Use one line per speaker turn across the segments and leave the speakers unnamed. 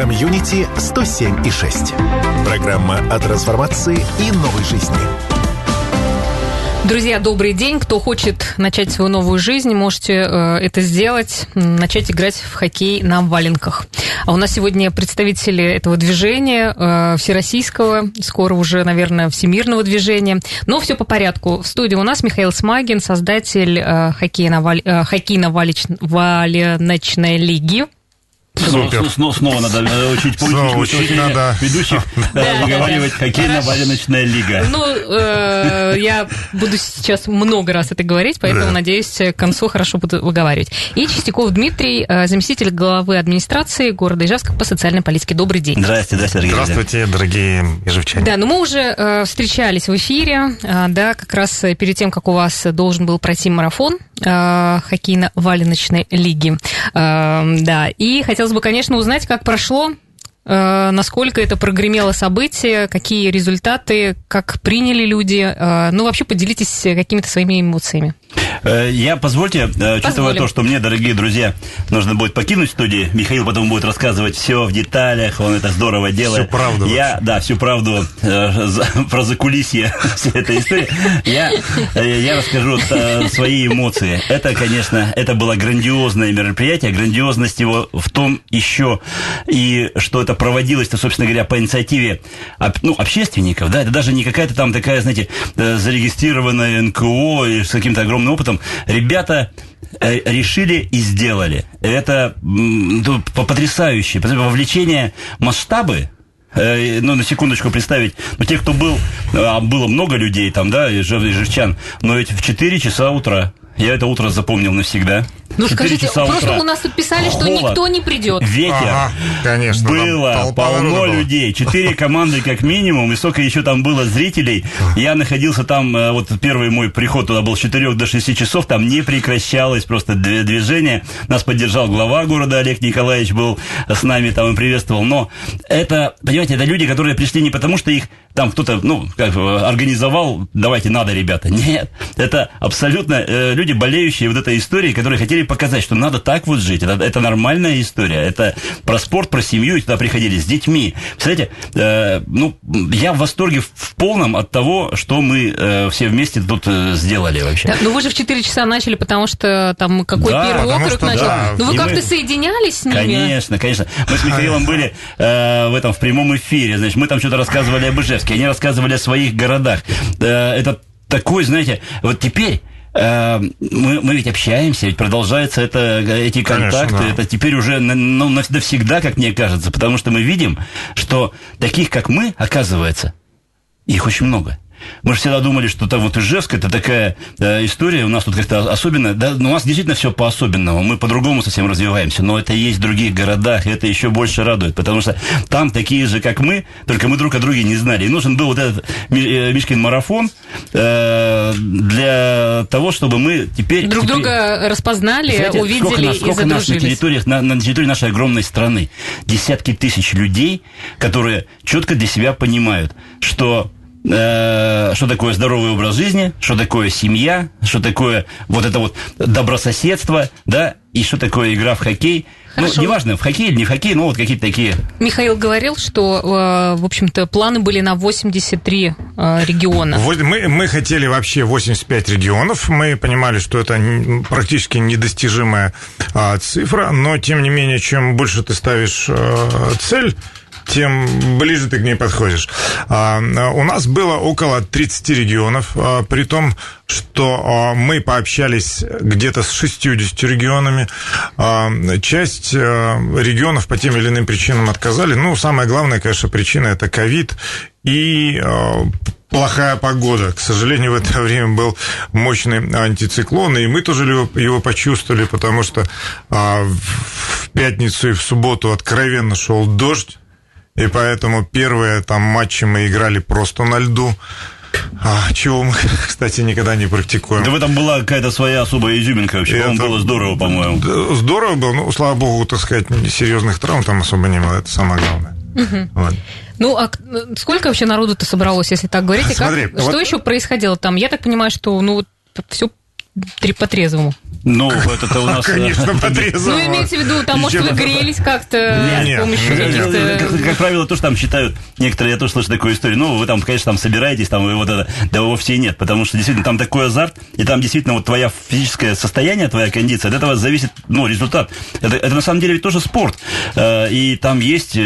Комьюнити 107 и 6. Программа о трансформации и новой жизни.
Друзья, добрый день. Кто хочет начать свою новую жизнь, можете э, это сделать, начать играть в хоккей на валенках. А у нас сегодня представители этого движения, э, всероссийского, скоро уже, наверное, всемирного движения. Но все по порядку. В студии у нас Михаил Смагин, создатель э, хоккейно-валеночной лиги
Супер. Снова, снова надо э, учить
снова учить надо.
ведущих выговаривать хоккейно-валеночная лига.
Ну, э, я буду сейчас много раз это говорить, поэтому, надеюсь, к концу хорошо буду выговаривать. И Чистяков Дмитрий, э, заместитель главы администрации города Ижевска по социальной политике. Добрый день.
Здравствуйте, здравствуйте,
дорогие Здравствуйте, дорогие ижевчане.
Да, ну мы уже встречались в эфире, да, как раз перед тем, как у вас должен был пройти марафон хоккейно-валеночной лиги. Да, и хотелось хотелось бы, конечно, узнать, как прошло Э, насколько это прогремело событие, какие результаты, как приняли люди. Э, ну, вообще поделитесь какими-то своими эмоциями.
Э, я, позвольте, учитывая Позволим. то, что мне, дорогие друзья, нужно будет покинуть студию, Михаил потом будет рассказывать все в деталях, он это здорово делает.
Всю правду.
Я, вообще. да, всю правду про закулисье всей этой истории. Я, я расскажу свои эмоции. Это, конечно, это было грандиозное мероприятие. Грандиозность его в том еще и что это проводилось-то, собственно говоря, по инициативе ну, общественников, да, это даже не какая-то там такая, знаете, э, зарегистрированная НКО и с каким-то огромным опытом. Ребята э, решили и сделали. Это ну, потрясающе. Вовлечение масштабы, э, ну, на секундочку представить, ну, те, кто был, а было много людей там, да, живчан, но ведь в 4 часа утра я это утро запомнил навсегда.
Ну скажите, просто утра. у нас тут писали, Холод, что никто не придет.
Ветер. Ага,
конечно.
Было полно людей. Четыре команды как минимум. И сколько еще там было зрителей. Я находился там, э, вот первый мой приход туда был с 4 до 6 часов. Там не прекращалось просто движение. Нас поддержал глава города Олег Николаевич был с нами там и приветствовал. Но это, понимаете, это люди, которые пришли не потому, что их там кто-то, ну, как организовал, давайте надо, ребята. Нет, это абсолютно э, люди, болеющие вот этой историей, которые хотели показать, что надо так вот жить. Это, это нормальная история. Это про спорт, про семью, и туда приходили с детьми. Представляете, э, ну, я в восторге в полном от того, что мы э, все вместе тут э, сделали вообще. Да,
ну, вы же в 4 часа начали, потому что там какой да, первый округ что, начал. Да. Ну, вы как-то мы... соединялись с ними?
Конечно, конечно. Мы с Михаилом были э, в этом, в прямом эфире. Значит, мы там что-то рассказывали об Ижевске, они рассказывали о своих городах. Э, это такой, знаете, вот теперь мы, мы ведь общаемся, ведь продолжаются это, эти контакты. Конечно, да. Это теперь уже ну, навсегда, как мне кажется, потому что мы видим, что таких, как мы, оказывается, их очень много. Мы же всегда думали, что там вот Ижевск это такая э, история, у нас тут как-то особенно, да, ну, у нас действительно все по-особенному, мы по-другому совсем развиваемся, но это есть в других городах, и это еще больше радует, потому что там такие же, как мы, только мы друг о друге не знали. И нужен был вот этот э, Мишкин марафон э, для того, чтобы мы теперь...
Друг
теперь,
друга распознали, знаете, увидели сколько нас,
сколько
и
нас на, территориях, на, на территории нашей огромной страны. Десятки тысяч людей, которые четко для себя понимают, что Э, что такое здоровый образ жизни, что такое семья, что такое вот это вот добрососедство, да, и что такое игра в хоккей. Ну, Хорошо. Ну, неважно, в хоккей или не в хоккей, но вот какие-то такие...
Михаил говорил, что, э, в общем-то, планы были на 83 э, региона.
Мы, мы хотели вообще 85 регионов. Мы понимали, что это практически недостижимая а, цифра, но, тем не менее, чем больше ты ставишь цель, тем ближе ты к ней подходишь. А, у нас было около 30 регионов, а, при том, что а, мы пообщались где-то с 60 регионами. Часть регионов по тем или иным причинам отказали. Ну, самая главная, конечно, причина – это ковид и плохая погода. К сожалению, в это время был мощный антициклон, и мы тоже его, почувствовали, потому что в пятницу и в субботу откровенно шел дождь, и поэтому первые там матчи мы играли просто на льду. А, чего мы, кстати, никогда не практикуем.
Да в этом была какая-то своя особая изюминка вообще. Это было здорово, по-моему.
Здорово было, ну, слава богу, так сказать, серьезных травм там особо не было, это самое главное.
Угу. Вот. Ну, а сколько вообще народу-то собралось, если так говорить? И Смотри, как, вот... Что еще происходило там? Я так понимаю, что, ну, вот все по-трезвому?
Ну, это у нас...
Конечно, потрезало.
Ну, имеется в виду, там, может, вы грелись как-то с помощью каких-то...
Как правило, тоже там считают, некоторые, я тоже слышу такую историю, ну, вы там, конечно, там собираетесь, там, и вот это, да вовсе нет, потому что действительно там такой азарт, и там действительно вот твоя физическое состояние, твоя кондиция, от этого зависит, ну, результат. Это, это на самом деле ведь тоже спорт, и там есть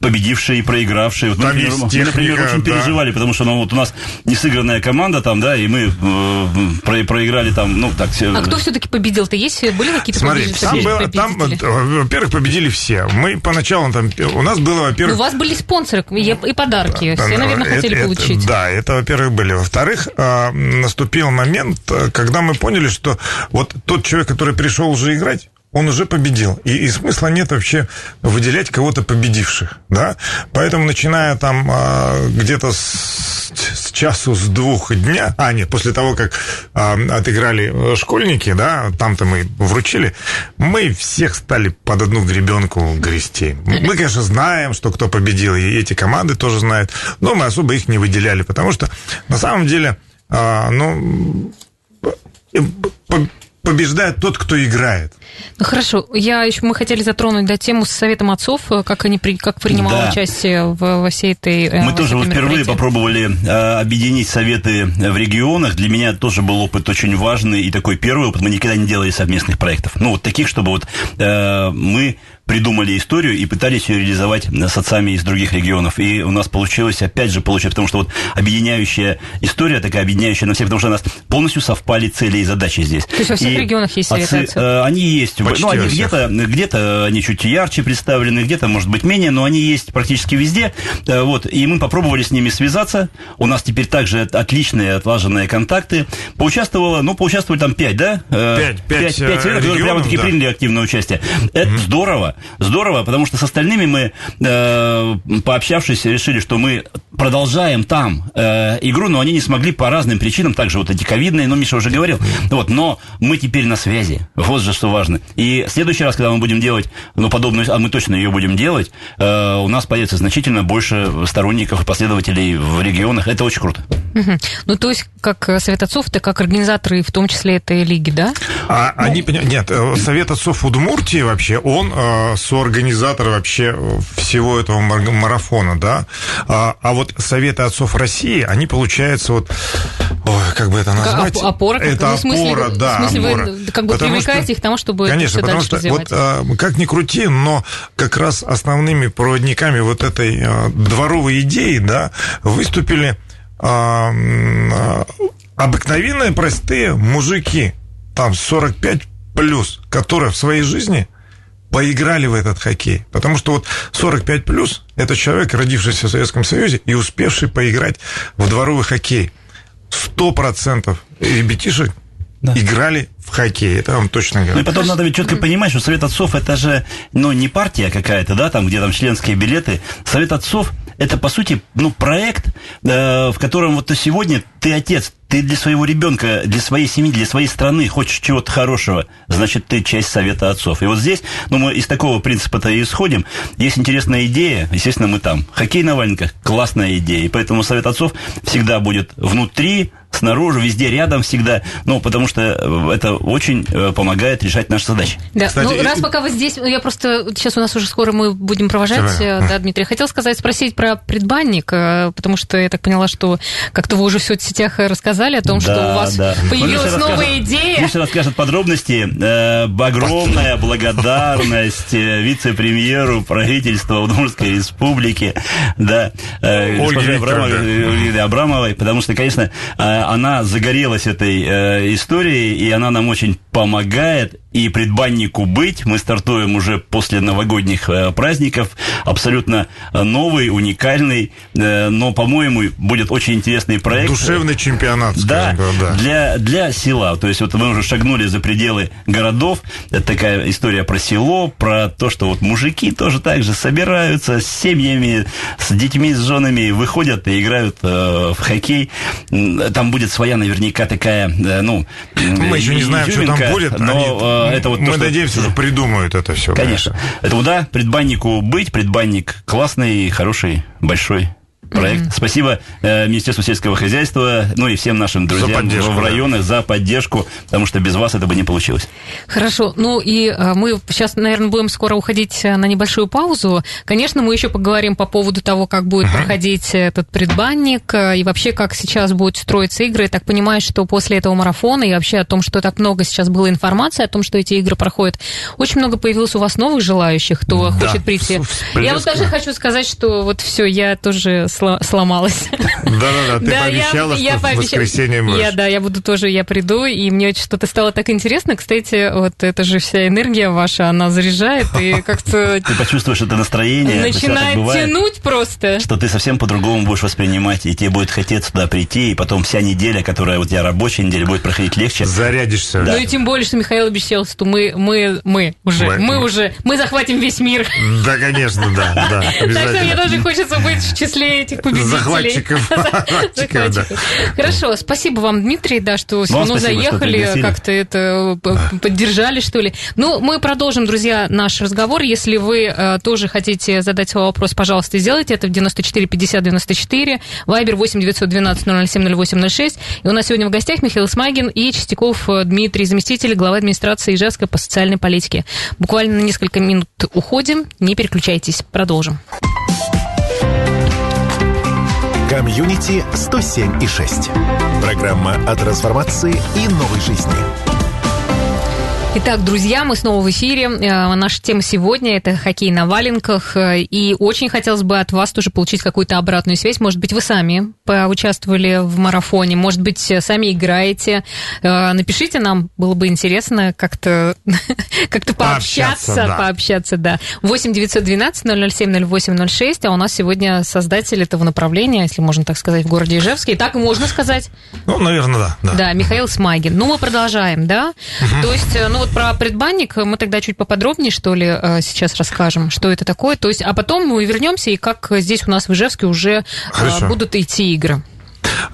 победившие и проигравшие. Вот,
там
например,
есть
мы,
техника,
например, очень
да.
переживали, потому что ну, вот у нас несыгранная команда там, да, и мы э, про, проиграли там, ну, так...
А кто все-таки победил-то? Есть? Были какие-то
Смотри, там, было, там, во-первых, победили все. Мы поначалу там... У нас было, во-первых...
У вас были спонсоры и подарки.
Да,
все, наверное,
это,
хотели
это,
получить.
Да, это, во-первых, были. Во-вторых, э, наступил момент, э, когда мы поняли, что вот тот человек, который пришел уже играть, он уже победил. И, и смысла нет вообще выделять кого-то победивших. Да? Поэтому, начиная там а, где-то с, с часу, с двух дня, а, нет, после того, как а, отыграли школьники, да, там-то мы вручили, мы всех стали под одну гребенку грести. Мы, конечно, знаем, что кто победил, и эти команды тоже знают, но мы особо их не выделяли, потому что на самом деле, а, ну, побеждает тот, кто играет.
Ну хорошо, я еще мы хотели затронуть да, тему с советом отцов, как они как принимало
Да.
участие в, во всей этой. э,
Мы
во
тоже вот впервые попробовали э, объединить советы в регионах. Для меня тоже был опыт очень важный и такой первый опыт. Мы никогда не делали совместных проектов. Ну, вот таких, чтобы вот э, мы придумали историю и пытались ее реализовать с отцами из других регионов. И у нас получилось, опять же, получилось, потому что вот объединяющая история, такая объединяющая на всех, потому что у нас полностью совпали цели и задачи здесь. То
есть во всех регионах есть советы отцов?
э, они есть.
Почти
ну, они где-то, где-то они чуть ярче представлены, где-то, может быть, менее, но они есть практически везде. Э, Вот, и мы попробовали с ними связаться. У нас теперь также отличные отлаженные контакты. Поучаствовало, ну, поучаствовали там пять, да? Э,
Пять, пять, э,
пять советов, которые прямо таки
регионов, да.
приняли активное участие. Это здорово, здорово, потому что с остальными мы, э, пообщавшись, решили, что мы продолжаем там э, игру, но они не смогли по разным причинам, также вот эти ковидные, ну, Миша уже говорил, вот, но мы теперь на связи, вот же что важно. И в следующий раз, когда мы будем делать, ну, подобную, а мы точно ее будем делать, э, у нас появится значительно больше сторонников и последователей в регионах, это очень круто.
Ну, то есть, как Совет отцов, это как организаторы, в том числе этой лиги, да?
А они, нет, э, Совет отцов Удмуртии вообще, он э, соорганизатор вообще всего этого мар- марафона, да. А, а вот Советы отцов России, они, получается, вот, ой, как бы это назвать?
оп- опора, как-
это
ну, смысле,
опора,
вы-
да,
в смысле, вы,
опора.
как бы
Потому
привлекаете
что-
их к тому, чтобы
Конечно, потому что
развивать.
вот э, как ни крути, но как раз основными проводниками вот этой э, дворовой идеи, да, выступили э, обыкновенные простые мужики, там 45 плюс, которые в своей жизни поиграли в этот хоккей. Потому что вот 45 плюс это человек, родившийся в Советском Союзе и успевший поиграть в дворовый хоккей. Сто процентов ребятишек играли в хоккей. Это вам точно говорю.
Ну и потом надо ведь четко понимать, что Совет Отцов это же, ну, не партия какая-то, да, там, где там членские билеты. Совет Отцов это, по сути, ну, проект, э, в котором вот сегодня ты отец, ты для своего ребенка, для своей семьи, для своей страны хочешь чего-то хорошего, значит, ты часть Совета Отцов. И вот здесь, ну, мы из такого принципа-то и исходим. Есть интересная идея, естественно, мы там. Хоккей на валенках – классная идея. И поэтому Совет Отцов всегда будет внутри, снаружи, везде, рядом всегда. Ну, потому что э, это очень э, помогает решать наши задачи.
Да,
Кстати,
ну раз пока вы здесь, я просто сейчас у нас уже скоро мы будем провожать, э, да, Дмитрий. Хотел сказать, спросить про предбанник, потому что я так поняла, что как-то вы уже в соцсетях рассказали о том, что
Да,
у вас
да.
появилась
Миша
новая
расскажет-
идея.
Миша расскажет подробности. Э, огромная благодарность э, вице-премьеру правительства Удмуртской республики, да, э,
Ольге
госпоже Абрамовой, Абрамовой, потому что, конечно, э, она загорелась этой э, историей, и она нам очень помогает. И предбаннику быть. Мы стартуем уже после новогодних э, праздников. Абсолютно новый, уникальный, э, но, по-моему, будет очень интересный проект.
Душевный чемпионат,
Да,
скажем да.
Для, для села. То есть вот мы уже шагнули за пределы городов. Это такая история про село, про то, что вот мужики тоже так же собираются с семьями, с детьми, с женами, выходят и играют э, в хоккей. Там будет своя наверняка такая, э, ну...
Мы еще не знаем, что там будет.
Но
они-
э, это вот то,
мы
что-
надеемся, что придумают это все.
Конечно. Это да, предбаннику быть, предбанник классный, хороший, большой. Проект. Mm-hmm. Спасибо э, Министерству сельского хозяйства, ну и всем нашим друзьям в районах да. за поддержку, потому что без вас это бы не получилось.
Хорошо. Ну и э, мы сейчас, наверное, будем скоро уходить э, на небольшую паузу. Конечно, мы еще поговорим по поводу того, как будет mm-hmm. проходить этот предбанник э, и вообще, как сейчас будут строиться игры. Я так понимаю, что после этого марафона и вообще о том, что так много сейчас было информации о том, что эти игры проходят, очень много появилось у вас новых желающих, кто да. хочет прийти. Я вот даже хочу сказать, что вот все, я тоже сломалась.
Да-да-да, ты пообещала, что в воскресенье.
Я, да, я буду тоже, я приду, и мне что-то стало так интересно. Кстати, вот это же вся энергия ваша, она заряжает, и как-то...
Ты почувствуешь это настроение.
Начинает тянуть просто.
Что ты совсем по-другому будешь воспринимать, и тебе будет хотеться туда прийти, и потом вся неделя, которая у тебя рабочая неделя, будет проходить легче.
Зарядишься.
Ну и тем более, что Михаил обещал, что мы, мы, мы уже, мы уже, мы захватим весь мир.
Да, конечно, да, да.
Так что мне тоже хочется быть в числе этих победителей.
Захватчиков.
Хорошо, спасибо вам, Дмитрий, да, что ну, заехали, как-то это э, поддержали, что ли. Ну, мы продолжим, друзья, наш разговор. Если вы э, тоже хотите задать свой вопрос, пожалуйста, сделайте это в 94 50 94, Вайбер 8 912 007 08 06. И у нас сегодня в гостях Михаил Смагин и Чистяков э, Дмитрий, заместитель главы администрации Ижевска по социальной политике. Буквально на несколько минут уходим, не переключайтесь, продолжим.
Комьюнити 107 и 6. Программа о трансформации и новой жизни.
Итак, друзья, мы снова в эфире. Э, наша тема сегодня – это хоккей на валенках. Э, и очень хотелось бы от вас тоже получить какую-то обратную связь. Может быть, вы сами поучаствовали в марафоне, может быть, сами играете. Э, напишите нам, было бы интересно как-то как пообщаться. Пообщаться, да. Пообщаться, да. 8 912 007 08 06, а у нас сегодня создатель этого направления, если можно так сказать, в городе Ижевске. И так можно сказать.
Ну, наверное, да.
Да, да Михаил Смагин. Ну, мы продолжаем, да? Угу. То есть, ну, вот про предбанник мы тогда чуть поподробнее, что ли, э, сейчас расскажем, что это такое. То есть, а потом мы вернемся, и как здесь у нас в Ижевске уже э, Хорошо. будут идти игры.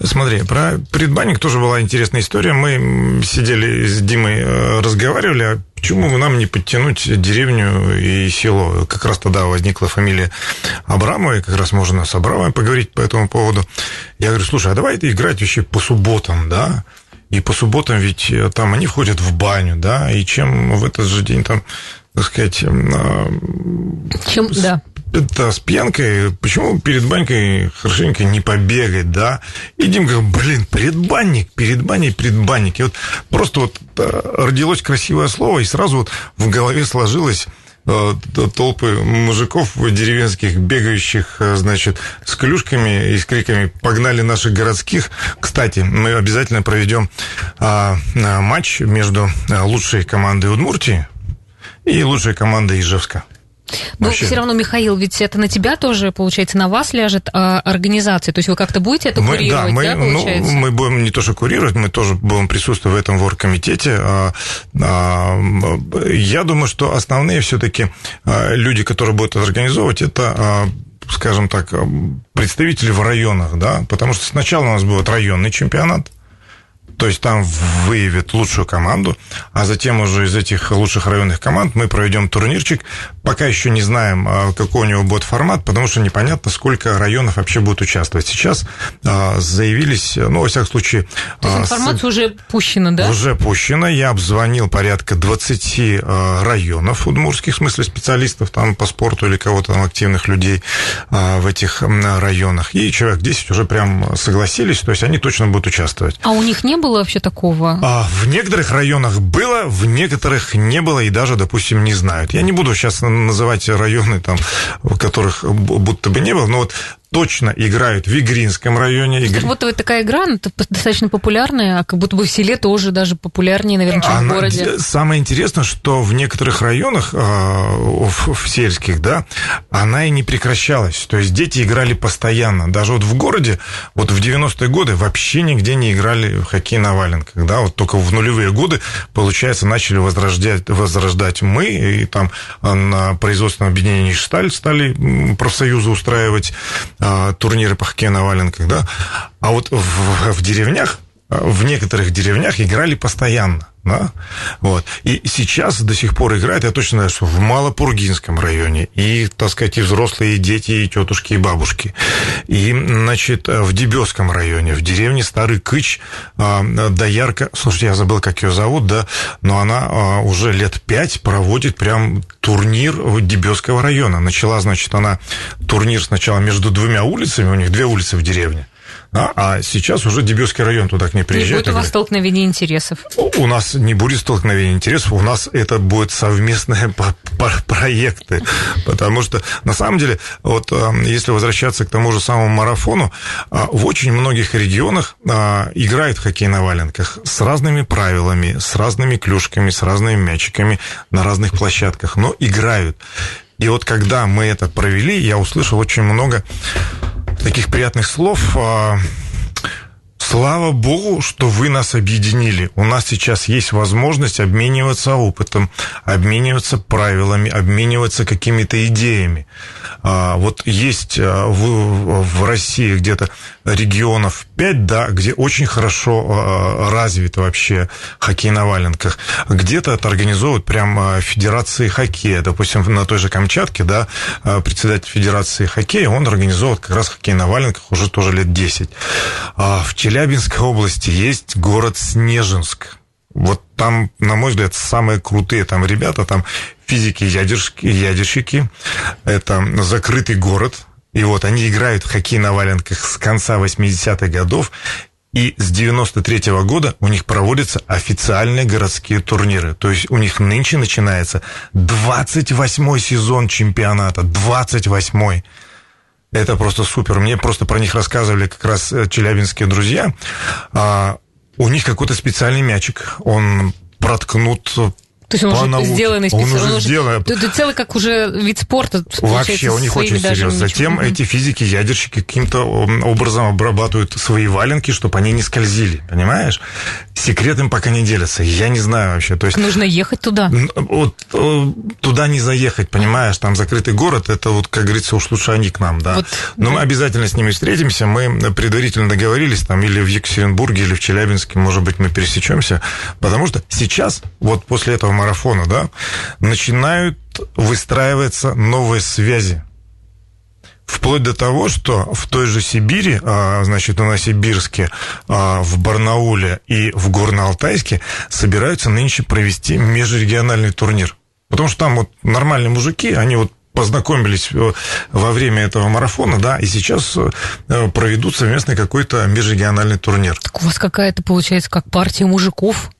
Смотри, про предбанник тоже была интересная история. Мы сидели с Димой, э, разговаривали, а почему бы нам не подтянуть деревню и село? Как раз тогда возникла фамилия Абрамова, как раз можно с Абрамовой поговорить по этому поводу. Я говорю, слушай, а давай играть вообще по субботам, да? И по субботам ведь э, там они входят в баню, да, и чем в этот же день там, так сказать... А,
чем, с, да.
Да, с пьянкой, почему перед банькой хорошенько не побегать, да? И Димка, блин, предбанник, перед баней предбанник. И вот просто вот э, родилось красивое слово, и сразу вот в голове сложилось толпы мужиков деревенских, бегающих, э, значит, с клюшками и с криками «погнали наших городских». Кстати, мы обязательно проведем а, матч между э, лучшей командой Удмуртии и лучшей командой Ижевска.
Но Вообще. все равно, Михаил, ведь это на тебя тоже, получается, на вас ляжет а, организация. То есть вы как-то будете это мы, курировать, да, мы, да,
ну, получается? Ну, мы будем не то что курировать, мы тоже будем присутствовать в этом воркомитете. А, а, я думаю, что основные все-таки а, люди, которые будут это организовывать, это а, скажем так, представители в районах, да, потому что сначала у нас будет районный чемпионат, то есть там выявят лучшую команду, а затем уже из этих лучших районных команд мы проведем турнирчик. Пока еще не знаем, а, какой у него будет формат, потому что непонятно, сколько районов вообще будут участвовать. Сейчас а, заявились, ну, во всяком случае...
То есть а, информация с... уже пущена, да?
Уже пущена. Я обзвонил порядка 20 районов удмурских, в смысле специалистов там по спорту или кого-то там активных людей в этих районах. И человек 10 уже прям согласились, то есть они точно будут участвовать.
А у них не было вообще такого?
А, в некоторых районах было, в некоторых не было и даже, допустим, не знают. Я не буду сейчас называть районы, там, в которых будто бы не было, но вот точно играют в Игринском районе.
Игр... Как будто такая игра ну, достаточно популярная, а как будто бы в селе тоже даже популярнее, наверное, чем Она... в городе.
Самое интересное, что в некоторых районах, а, в сельских, да, она и не прекращалась. То есть дети играли постоянно. Даже вот в городе, вот в 90-е годы вообще нигде не играли в хоккей на валенках, да, вот только в нулевые годы, получается, начали возрождать, возрождать мы, и там на производственном объединении «Шталь» стали профсоюзы устраивать а, турниры по хоккею на валенках, да, а вот в, в деревнях, в некоторых деревнях играли постоянно. Да? Вот. И сейчас до сих пор играет, я точно знаю, что в Малопургинском районе, и, так сказать, и взрослые, и дети, и тетушки, и бабушки. И, значит, в Дебесском районе, в деревне Старый Кыч, а, доярка, слушайте, я забыл, как ее зовут, да, но она а, уже лет пять проводит прям турнир Дебесского района. Начала, значит, она турнир сначала между двумя улицами, у них две улицы в деревне. А, а сейчас уже Дебюсский район туда к ней приезжает. Не
будет у вас столкновения интересов?
У нас не будет столкновения интересов, у нас это будет совместные проекты. Потому что, на самом деле, вот эм, если возвращаться к тому же самому марафону, а, в очень многих регионах а, играют в хоккей на валенках с разными правилами, с разными клюшками, с разными мячиками на разных площадках, но играют. И вот когда мы это провели, я услышал очень много таких приятных слов. Слава богу, что вы нас объединили. У нас сейчас есть возможность обмениваться опытом, обмениваться правилами, обмениваться какими-то идеями. А, вот есть а, в, России где-то регионов 5, да, где очень хорошо а, развит вообще хоккей на валенках. Где-то это организовывают прям федерации хоккея. Допустим, на той же Камчатке, да, председатель федерации хоккея, он организовывает как раз хоккей на валенках уже тоже лет 10. В Челябинской области есть город Снежинск. Вот там, на мой взгляд, самые крутые там ребята, там физики, ядерщики. Это закрытый город. И вот они играют в хоккей на валенках с конца 80-х годов. И с 93 -го года у них проводятся официальные городские турниры. То есть у них нынче начинается 28-й сезон чемпионата. 28-й. Это просто супер. Мне просто про них рассказывали как раз э, челябинские друзья. А, у них какой-то специальный мячик. Он проткнут
то есть он уже науке. сделанный специально.
Он уже сделан.
Это целый как уже вид спорта.
Вообще, у них очень серьезно. Затем ничего. эти физики, ядерщики каким-то образом обрабатывают свои валенки, чтобы они не скользили, понимаешь? Секрет им пока не делятся. Я не знаю вообще. То есть,
Нужно ехать туда.
Вот э, туда не заехать, понимаешь? Там закрытый город, это вот, как говорится, уж лучше они к нам, да. Вот, Но да. мы обязательно с ними встретимся. Мы предварительно договорились, там, или в Екатеринбурге, или в Челябинске, может быть, мы пересечемся. Потому что сейчас, вот после этого марафона, да, начинают выстраиваться новые связи. Вплоть до того, что в той же Сибири, а, значит, на Новосибирске, а, в Барнауле и в Горно-Алтайске собираются нынче провести межрегиональный турнир. Потому что там вот нормальные мужики, они вот познакомились э, во время этого марафона, да, и сейчас э, проведут совместный какой-то межрегиональный турнир.
Так у вас какая-то, получается, как партия мужиков?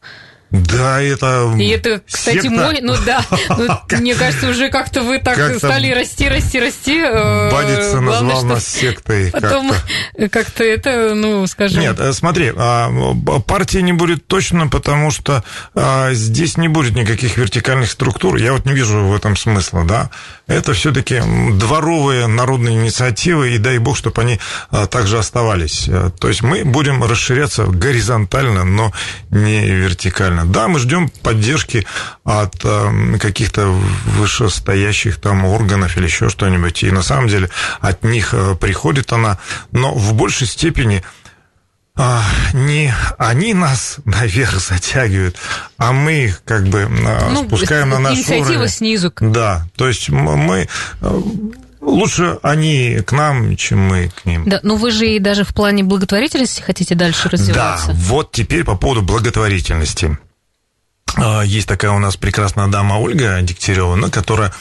Да, это...
И это, кстати, секта. мой... Ну да, ну, мне кажется, уже как-то вы так как стали расти, расти, расти.
Э, Бадица назвал нас сектой.
Потом как-то это, ну, скажем...
Нет, э, смотри, а, партии не будет точно, потому что а, здесь не будет никаких вертикальных структур. Я вот не вижу в этом смысла, да. Это все-таки дворовые народные инициативы, и дай бог, чтобы они а, также оставались. Э, то есть мы будем расширяться горизонтально, но не вертикально. Да, мы ждем поддержки от э, каких-то вышестоящих там органов или еще что-нибудь. И на самом деле от них э, приходит она, но в большей степени а, не они нас наверх затягивают, а мы их как бы а, ну, спускаем на наш
инициатива уровень. снизу.
Да, то есть мы э, лучше они к нам, чем мы к ним.
Да, но вы же и даже в плане благотворительности хотите дальше развиваться.
Да, вот теперь по поводу благотворительности. А, есть такая у нас прекрасная дама Ольга Дегтярева, которая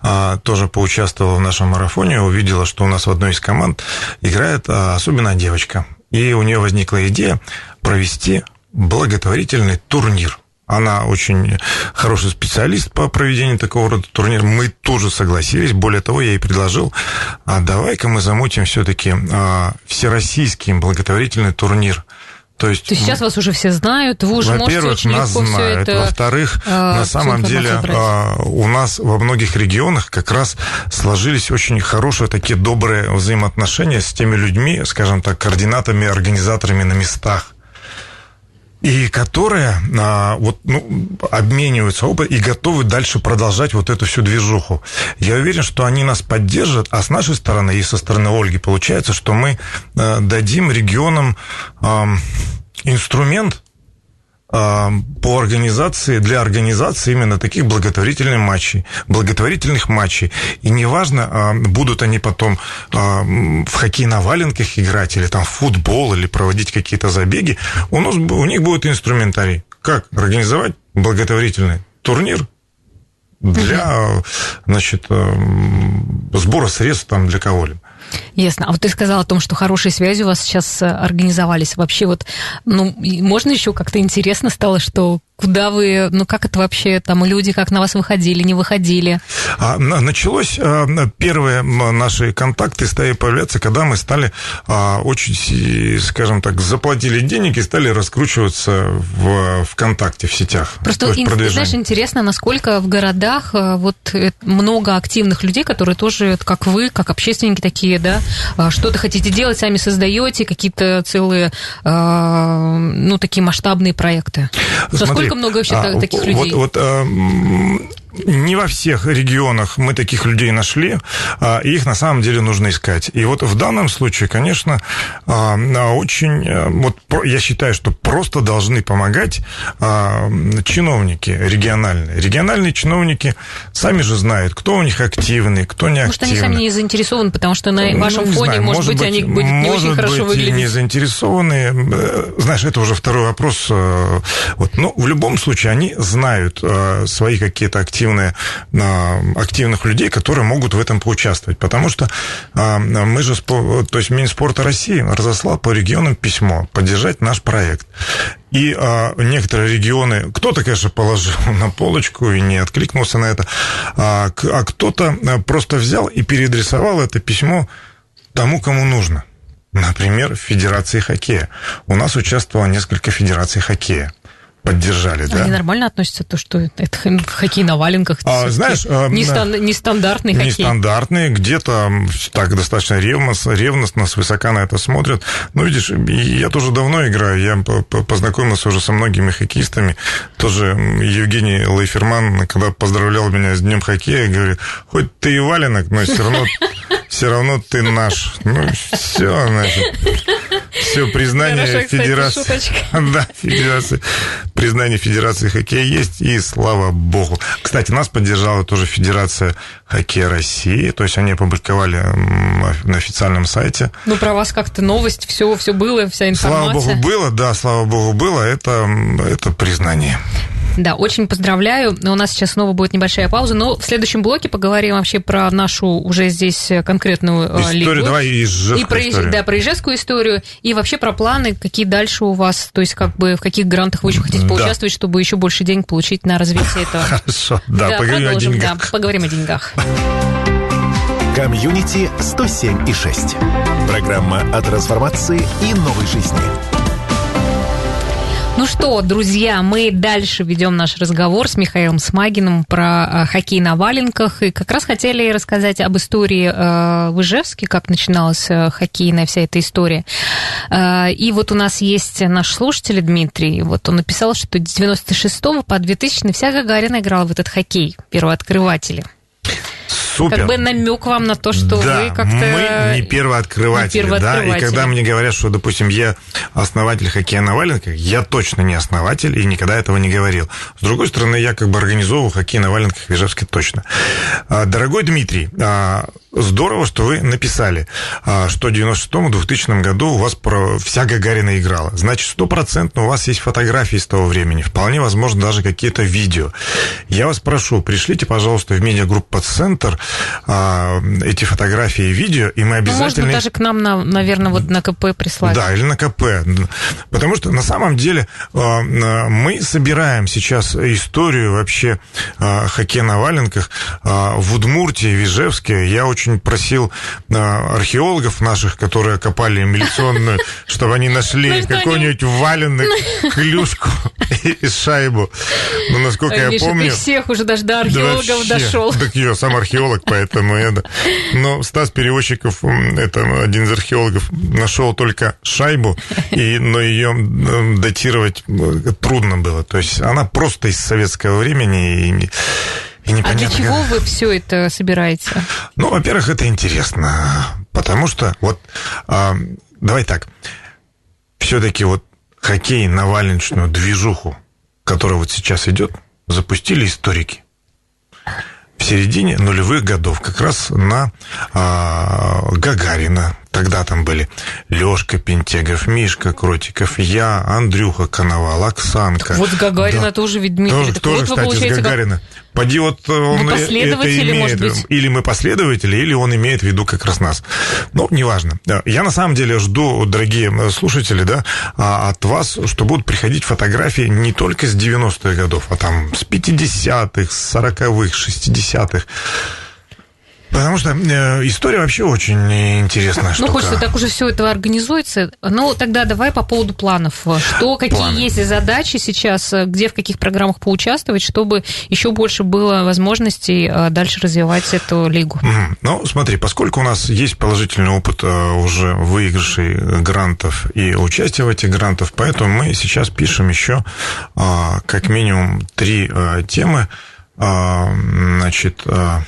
а, тоже поучаствовала в нашем марафоне, увидела, что у нас в одной из команд играет а, особенная девочка. И у нее возникла идея провести благотворительный турнир. Она очень хороший специалист по проведению такого рода турнира. Мы тоже согласились. Более того, я ей предложил, а давай-ка мы замутим все-таки всероссийский благотворительный турнир
то есть, То есть сейчас вас уже все знают, вы уже можете очень
нас знают.
все это...
Во-вторых, а, на самом деле а, у нас во многих регионах как раз сложились очень хорошие такие добрые взаимоотношения с теми людьми, скажем так, координатами, организаторами на местах и которые а, вот, ну, обмениваются опытом и готовы дальше продолжать вот эту всю движуху. Я уверен, что они нас поддержат, а с нашей стороны и со стороны Ольги получается, что мы а, дадим регионам а, инструмент, по организации, для организации именно таких благотворительных матчей, благотворительных матчей. И неважно, а, будут они потом а, в хоккей на валенках играть, или там в футбол, или проводить какие-то забеги, у, нас, у них будет инструментарий. Как организовать благотворительный турнир для, значит, сбора средств там для кого-либо.
Ясно. А вот ты сказал о том, что хорошие связи у вас сейчас э, организовались. Вообще вот, ну, можно еще как-то интересно стало, что Куда вы, ну как это вообще, там люди как на вас выходили, не выходили?
А, началось, а, первые наши контакты стали появляться, когда мы стали а, очень, скажем так, заплатили денег и стали раскручиваться в ВКонтакте, в сетях.
Просто, ин, знаешь, интересно, насколько в городах а, вот э, много активных людей, которые тоже, как вы, как общественники такие, да, что-то хотите делать, сами создаете, какие-то целые, ну, такие масштабные проекты. Смотри, Сколько много вообще а, таких людей?
Вот, вот а, не во всех регионах мы таких людей нашли, а, и их на самом деле нужно искать. И вот в данном случае, конечно, а, очень, э, вот я считаю, что просто должны помогать а, чиновники региональные. Региональные чиновники сами же знают, кто у них активный, кто не
активный. Может, они сами не заинтересованы, потому что на ну, вашем фоне, знаю, может, быть, они быть, не очень хорошо быть,
и не заинтересованы. Э, знаешь, это уже второй вопрос. Э, вот, но в любом случае они знают свои какие-то активные активные, активных людей, которые могут в этом поучаствовать. Потому что а, мы же, то есть Минспорта России разослал по регионам письмо поддержать наш проект. И а, некоторые регионы, кто-то, конечно, положил на полочку и не откликнулся на это, а, а кто-то а, просто взял и переадресовал это письмо тому, кому нужно. Например, Федерации хоккея. У нас участвовало несколько федераций хоккея поддержали, да?
Они нормально относятся то, что это хоккей на валенках?
А, знаешь,
а, нестан, нестандартный хоккей.
Нестандартный, где-то так достаточно ревностно, ревностно, свысока на это смотрят. Ну, видишь, я тоже давно играю, я познакомился уже со многими хоккеистами. Тоже Евгений Лейферман, когда поздравлял меня с Днем хоккея, говорит, хоть ты и валенок, но все равно все равно ты наш. Ну, все, значит. Все, признание Хорошо, Федерации. да, Федерации. Признание Федерации хоккея есть, и слава богу. Кстати, нас поддержала тоже Федерация хоккея России. То есть они опубликовали на официальном сайте.
Ну, про вас как-то новость, все, все было, вся информация.
Слава богу, было, да, слава богу, было. Это, это признание.
Да, очень поздравляю. У нас сейчас снова будет небольшая пауза, но в следующем блоке поговорим вообще про нашу уже здесь конкретную
э, историю,
лигу.
Давай и
и про, историю. Да, про ижевскую историю, и вообще про планы, какие дальше у вас, то есть как бы в каких грантах вы еще хотите поучаствовать, да. чтобы еще больше денег получить на развитие этого.
Хорошо, да, да поговорим о деньгах.
Да, поговорим о деньгах.
Комьюнити 107 и 6. Программа о трансформации и новой жизни.
Ну что, друзья, мы дальше ведем наш разговор с Михаилом Смагиным про э, хоккей на валенках. И как раз хотели рассказать об истории э, в Ижевске, как начиналась э, хоккейная вся эта история. И вот у нас есть наш слушатель Дмитрий. Вот он написал, что с 96 по 2000 вся Гагарина играла в этот хоккей, первооткрыватели.
Супер.
Как бы намек вам на то, что
да,
вы как-то...
мы не первооткрыватели, не первооткрыватели, да, и когда мне говорят, что, допустим, я основатель хоккея на валенках, я точно не основатель и никогда этого не говорил. С другой стороны, я как бы организовывал хоккей на валенках в Ижевске точно. А, дорогой Дмитрий, а, здорово, что вы написали, а, что в 96-2000 году у вас вся Гагарина играла. Значит, стопроцентно у вас есть фотографии с того времени. Вполне возможно, даже какие-то видео. Я вас прошу, пришлите, пожалуйста, в медиагруппу «Центр» а, эти фотографии и видео, и мы обязательно... Ну, может быть,
даже к нам, на, наверное, вот на КП прислать.
Да, или на КП. Потому что на самом деле а, мы собираем сейчас историю вообще а, хоккея на валенках в Удмуртии, в Ижевске. Я очень просил археологов наших, которые копали милиционную, чтобы они нашли ну, какой-нибудь валенок, клюшку и шайбу. Но насколько я помню...
всех уже даже до археологов дошел.
Так я сам археолог, поэтому это... Но Стас Перевозчиков, это один из археологов, нашел только шайбу, и, но ее датировать трудно было. То есть она просто из советского времени, и
и а для чего вы все это собираете?
Ну, во-первых, это интересно, потому что вот а, давай так, все-таки вот хоккей на валеночную движуху который вот сейчас идет, запустили историки в середине нулевых годов, как раз на а, Гагарина. Тогда там были Лёшка Пентегов, Мишка Кротиков, я, Андрюха Коновал, Оксанка.
Вот с Гагарина да. тоже ведь Дмитрий.
Тоже, тоже вот кстати, с Гагарина. Как... Поди вот он
это имеет. Может быть?
Или мы последователи, или он имеет в виду как раз нас. Ну, неважно. Я на самом деле жду, дорогие слушатели, да, а, от вас, что будут приходить фотографии не только с 90-х годов, а там с 50-х, с 40-х, 60-х. Потому что э, история вообще очень интересная
Ну, хочется, так уже все это организуется. Ну, тогда давай по поводу планов. Что, какие Планы. есть задачи сейчас, где, в каких программах поучаствовать, чтобы еще больше было возможностей э, дальше развивать эту лигу?
Ну, смотри, поскольку у нас есть положительный опыт э, уже выигрышей грантов и участия в этих грантах, поэтому мы сейчас пишем еще э, как минимум три э, темы. Э, значит, э,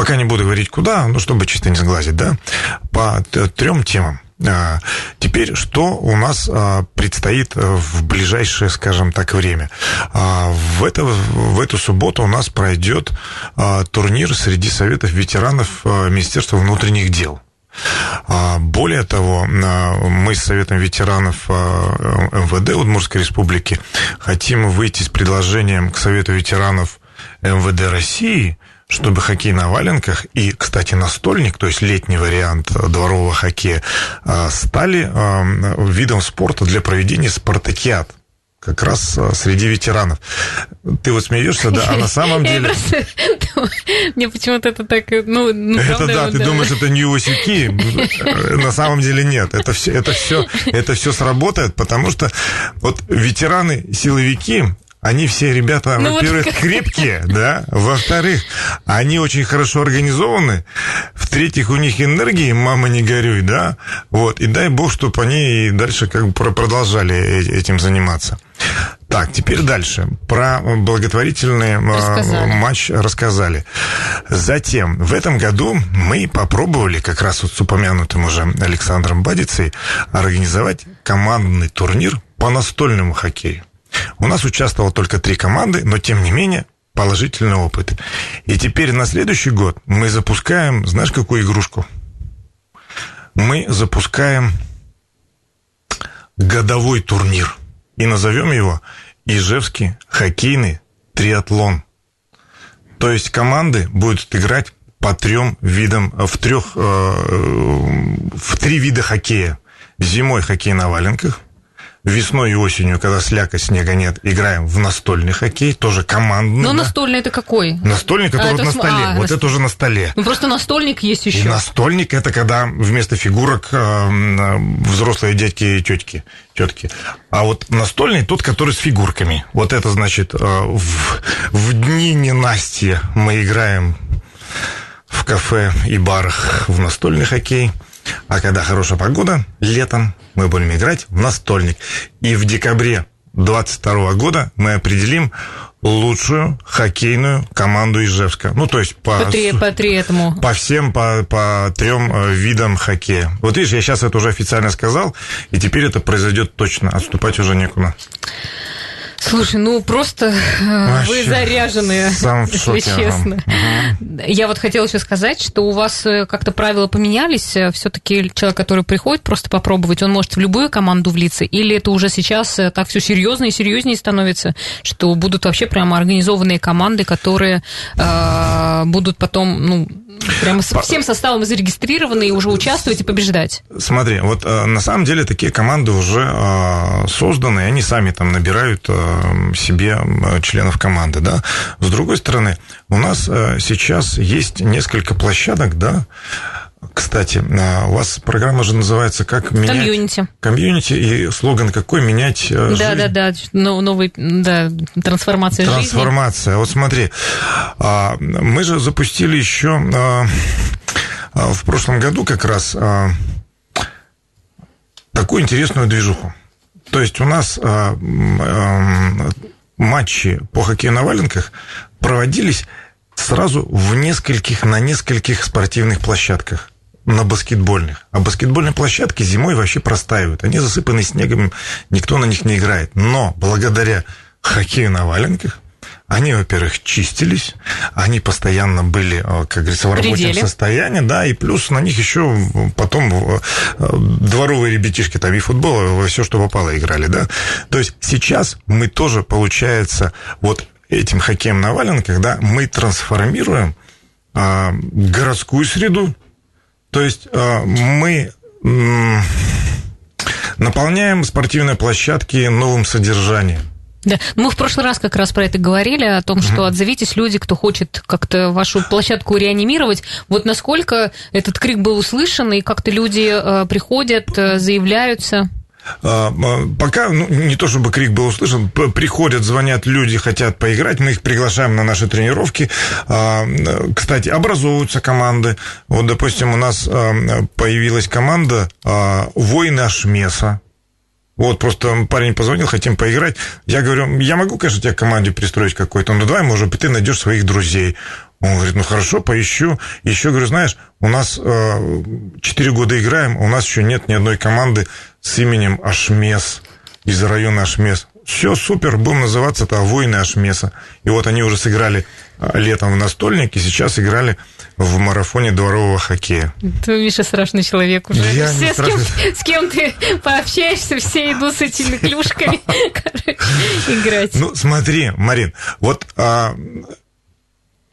пока не буду говорить куда, ну, чтобы чисто не сглазить, да, по трем темам. А, теперь, что у нас а, предстоит в ближайшее, скажем так, время? А, в, это, в эту субботу у нас пройдет турнир среди советов ветеранов Министерства внутренних дел. Более того, мы с Советом ветеранов МВД Удмуртской Республики хотим выйти с предложением к Совету ветеранов МВД России – чтобы хоккей на валенках и, кстати, настольник, то есть летний вариант дворового хоккея, а, стали а, видом спорта для проведения спартакиад как раз а, среди ветеранов. Ты вот смеешься, да, а на самом деле...
Мне почему-то это так, ну, ну
Это да, ты думаешь, это не USUK, на самом деле нет. Это все, это все, это все сработает, потому что вот ветераны-силовики, они все ребята, ну, во-первых, вот крепкие, да, во-вторых, они очень хорошо организованы, в-третьих, у них энергии, мама не горюй, да, вот, и дай бог, чтобы они и дальше как бы продолжали э, этим заниматься. Так, теперь дальше. Про благотворительный а, рассказали. матч рассказали. Затем, в этом году мы попробовали, как раз вот с упомянутым уже Александром Бадицей, организовать командный турнир по настольному хоккею. У нас участвовало только три команды, но тем не менее положительный опыт. И теперь на следующий год мы запускаем, знаешь, какую игрушку? Мы запускаем годовой турнир. И назовем его Ижевский хоккейный триатлон. То есть команды будут играть по трем видам, в трех, э, в три вида хоккея. Зимой хоккей на валенках – весной и осенью, когда слякоть снега нет, играем в настольный хоккей, тоже командный.
Но да? настольный это какой?
Настольник, который а, вот на столе. А, вот на... это уже на столе.
Ну просто настольник есть еще. И
настольник это когда вместо фигурок э, взрослые дядьки и тетки. тетки. А вот настольный тот, который с фигурками. Вот это значит э, в, в дни ненастья мы играем в кафе и барах в настольный хоккей. А когда хорошая погода, летом, мы будем играть в настольник. И в декабре 2022 года мы определим лучшую хоккейную команду Ижевска. Ну, то есть по,
по, три, по, три этому.
по всем, по, по трем э, видам хоккея. Вот видишь, я сейчас это уже официально сказал, и теперь это произойдет точно. Отступать уже некуда.
Слушай, ну просто э, Вообще, вы заряженные, сам если шоке, честно. Ага. Я вот хотела еще сказать, что у вас э, как-то правила поменялись. Э, Все-таки человек, который приходит просто попробовать, он может в любую команду влиться, или это уже сейчас так все серьезно и серьезнее становится, что будут вообще прямо организованные команды, которые э, будут потом, ну, Прямо со всем составом зарегистрированы и уже участвовать и побеждать.
Смотри, вот на самом деле такие команды уже созданы, и они сами там набирают себе членов команды, да. С другой стороны, у нас сейчас есть несколько площадок, да, кстати, у вас программа же называется как
менять... Комьюнити.
Комьюнити, и слоган какой? Менять
Да, жизнь. да, да, новый, да, трансформация,
трансформация. жизни. Трансформация. Вот смотри, а, мы же запустили еще в прошлом году как раз такую интересную движуху. То есть у нас матчи по хоккею на валенках проводились сразу в нескольких, на нескольких спортивных площадках на баскетбольных. А баскетбольные площадки зимой вообще простаивают. Они засыпаны снегом, никто на них не играет. Но благодаря хоккею на валенках. Они, во-первых, чистились, они постоянно были, э, как говорится, в рабочем
Пределе.
состоянии, да, и плюс на них еще потом э, дворовые ребятишки там и футбол, во все, что попало, играли, да. То есть сейчас мы тоже, получается, вот этим хоккеем на валенках, да, мы трансформируем а, городскую среду, то есть а, мы м, наполняем спортивные площадки новым содержанием.
Да, мы в прошлый раз как раз про это говорили, о том, что отзовитесь люди, кто хочет как-то вашу площадку реанимировать. Вот насколько этот крик был услышан, и как-то люди э, приходят, э, заявляются.
А, Пока, ну, не то чтобы крик был услышан, приходят, звонят люди, хотят поиграть, мы их приглашаем на наши тренировки. А, Кстати, образовываются команды. Вот, допустим, у нас а, появилась команда «Воины Ашмеса». Вот, просто парень позвонил, хотим поиграть. Я говорю, я могу, конечно, тебя к команде пристроить какой-то, но давай, может быть, ты найдешь своих друзей. Он говорит, ну хорошо, поищу. Еще говорю, знаешь, у нас э, 4 года играем, а у нас еще нет ни одной команды с именем Ашмес, из района Ашмес. Все супер, будем называться это «Воины Ашмеса». И вот они уже сыграли э, летом в настольник, и сейчас играли в марафоне дворового хоккея.
Ты, Миша, страшный человек уже.
Я не
все, с, кем, с кем ты пообщаешься, все идут с этими клюшками играть.
Ну, смотри, Марин, вот а,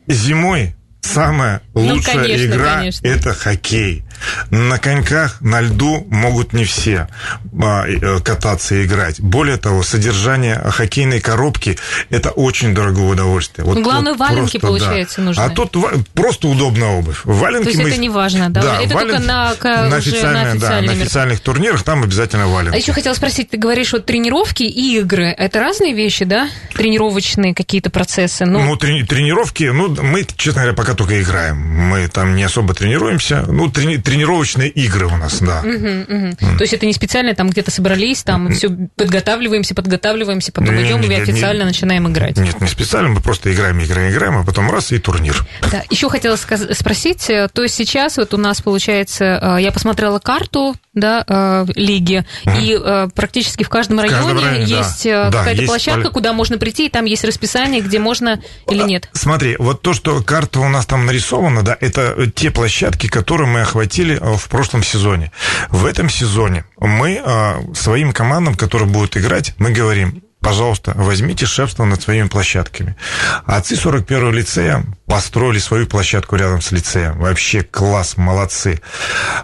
зимой самая
Ну,
лучшая игра это хоккей. На коньках, на льду могут не все а, э, кататься и играть. Более того, содержание хоккейной коробки это очень дорогое удовольствие. Вот,
Ну, главное,
вот
валенки,
просто, да.
получается, нужны.
А тут просто удобная обувь. Валенки
То есть
мы...
это не важно, да? Это только на- к-
на,
уже на
официальные, да, на
официальные
официальных турнирах там обязательно валенки.
А еще хотела спросить, ты говоришь, вот тренировки и игры, это разные вещи, да? Тренировочные какие-то процессы? Ну,
Ну, трени- тренировки, ну, мы, честно говоря, пока только играем. Мы там не особо тренируемся. Ну, трени- тренировочные игры у нас, да.
то есть это не специально там где-то собрались, там все подготавливаемся, подготавливаемся, потом
Не,
идем
не,
и официально
не.
начинаем играть.
Нет, не специально, мы просто играем, играем, играем, а потом раз и турнир.
Да, еще хотела сказ- спросить, э, то есть сейчас вот у нас получается, э, я посмотрела карту, да, э, лиги, и э, практически в каждом районе
каждом районе, да.
есть э,
Да,
какая-то
есть
площадка,
поля-
куда можно прийти, и там есть расписание, где можно или нет.
Смотри, вот то, что карта у нас там нарисована, да, это те площадки, которые мы охватили в прошлом сезоне. В этом сезоне мы своим командам, которые будут играть, мы говорим, пожалуйста, возьмите шефство над своими площадками. Отцы 41-го лицея построили свою площадку рядом с лицеем. Вообще класс, молодцы.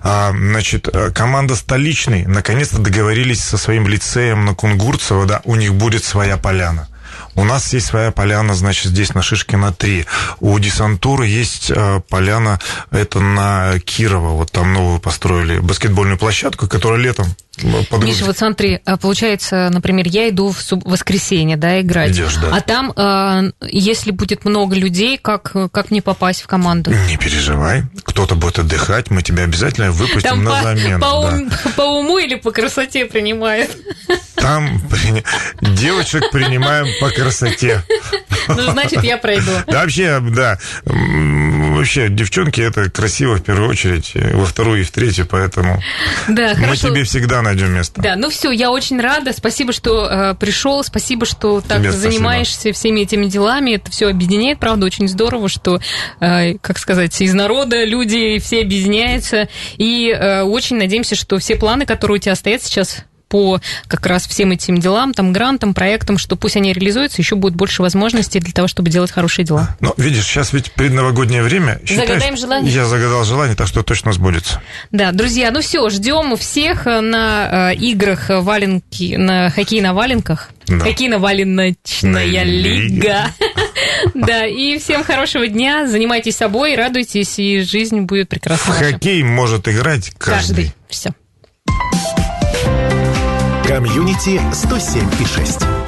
А, значит, э, команда столичный наконец-то договорились со своим лицеем на Кунгурцево, да, у них будет своя поляна. У нас есть своя поляна, значит, здесь на Шишкина 3. У десантуры есть э, поляна, это на Кирова. Вот там новую построили баскетбольную площадку, которая летом э, под
Миша, вот смотри, а, получается, например, я иду в суб- воскресенье, да, играть.
Идёшь, да.
А там, э, если будет много людей, как, как мне попасть в команду?
Не переживай, кто-то будет отдыхать, мы тебя обязательно выпустим
Там
на
по,
замену.
по
да.
ум- по уму или по красоте принимают?
Там при- девочек принимаем по красоте.
Ну, значит, я пройду.
Да, вообще, да. Вообще, девчонки, это красиво в первую очередь, и во вторую и в третью, поэтому
Да,
мы
хорошо.
тебе всегда найдем место.
Да, ну все, я очень рада. Спасибо, что э, пришел. Спасибо, что так
Тебе спасибо.
занимаешься всеми этими делами. Это все объединяет, правда, очень здорово, что, э, как сказать, из народа люди все объединяются. И э, очень надеемся, что все планы, которые у тебя стоят сейчас по как раз всем этим делам, там, грантам, проектам, что пусть они реализуются, еще будет больше возможностей для того, чтобы делать хорошие дела.
Но, видишь, сейчас ведь предновогоднее время. считаешь,
Загадаем желание?
Я загадал желание, так что точно сбудется.
Да, друзья, ну все, ждем всех на э, играх валенки, на хоккей на валенках.
Да.
Хоккей на валеночная
На лиге.
лига. Да, и всем хорошего дня, занимайтесь собой, радуйтесь, и жизнь будет
В
прекрасна. ваша.
хоккей может играть каждый.
Каждый. Все.
Комьюнити 107 и 6.